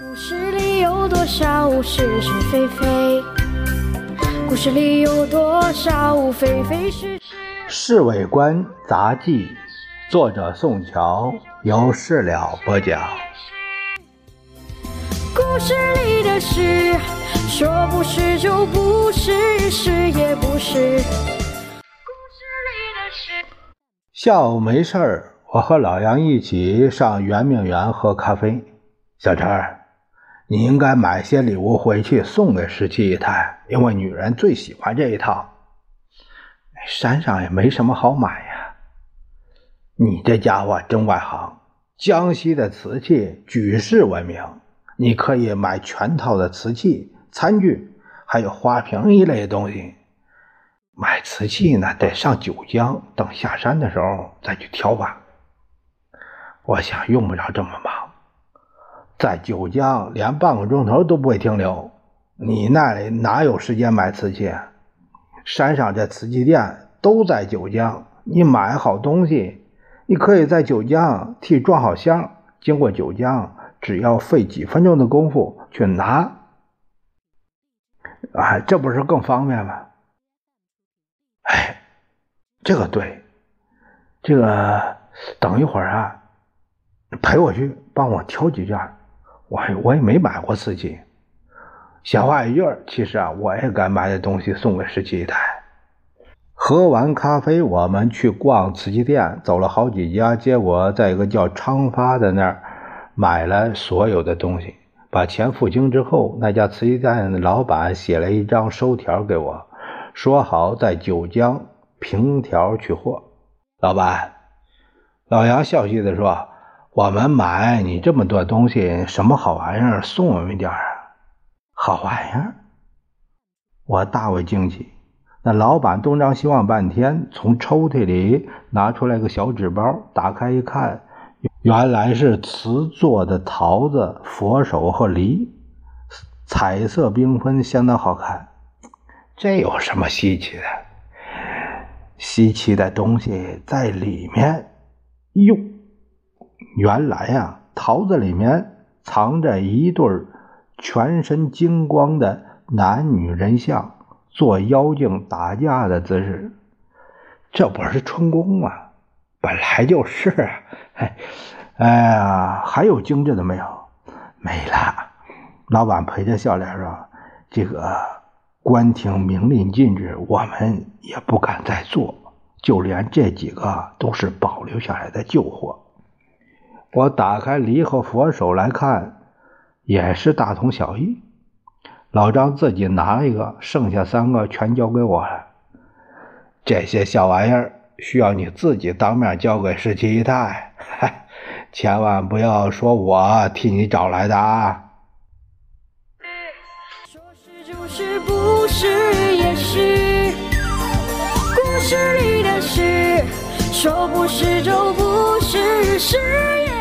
故事里有多少是是非非？故事里有多少非非是是？《侍卫官杂记》，作者宋乔，由事了播讲。故事里的事，说不是就不是，是也不是。故事里的事。下午没事儿，我和老杨一起上圆明园喝咖啡。小陈，你应该买些礼物回去送给十七姨太，因为女人最喜欢这一套。山上也没什么好买呀。你这家伙真外行，江西的瓷器举世闻名。你可以买全套的瓷器、餐具，还有花瓶一类的东西。买瓷器呢，得上九江，等下山的时候再去挑吧。我想用不着这么忙，在九江连半个钟头都不会停留。你那里哪有时间买瓷器？山上这瓷器店都在九江，你买好东西，你可以在九江替装好箱，经过九江。只要费几分钟的功夫去拿，啊，这不是更方便吗？哎，这个对，这个等一会儿啊，陪我去帮我挑几件，我我也没买过瓷器。闲话一句，其实啊，我也该买点东西送给十七姨太。喝完咖啡，我们去逛瓷器店，走了好几家，结果在一个叫昌发的那儿。买了所有的东西，把钱付清之后，那家瓷器店的老板写了一张收条给我，说好在九江平条取货。老板，老杨笑嘻的说：“我们买你这么多东西，什么好玩意儿送我们点啊？好玩意儿？”我大为惊奇。那老板东张西望半天，从抽屉里拿出来个小纸包，打开一看。原来是瓷做的桃子、佛手和梨，彩色缤纷，相当好看。这有什么稀奇的？稀奇的东西在里面。哟，原来呀，桃子里面藏着一对全身金光的男女人像，做妖精打架的姿势。这不是春宫吗？本来就是啊，哎，哎呀，还有精致的没有？没了。老板陪着笑脸说：“这个官廷明令禁止，我们也不敢再做，就连这几个都是保留下来的旧货。”我打开梨和佛手来看，也是大同小异。老张自己拿了一个，剩下三个全交给我了。这些小玩意儿。需要你自己当面交给十七姨太，千万不要说我替你找来的啊！说是就是，不是也是，故事里的事，说不是就不是，是。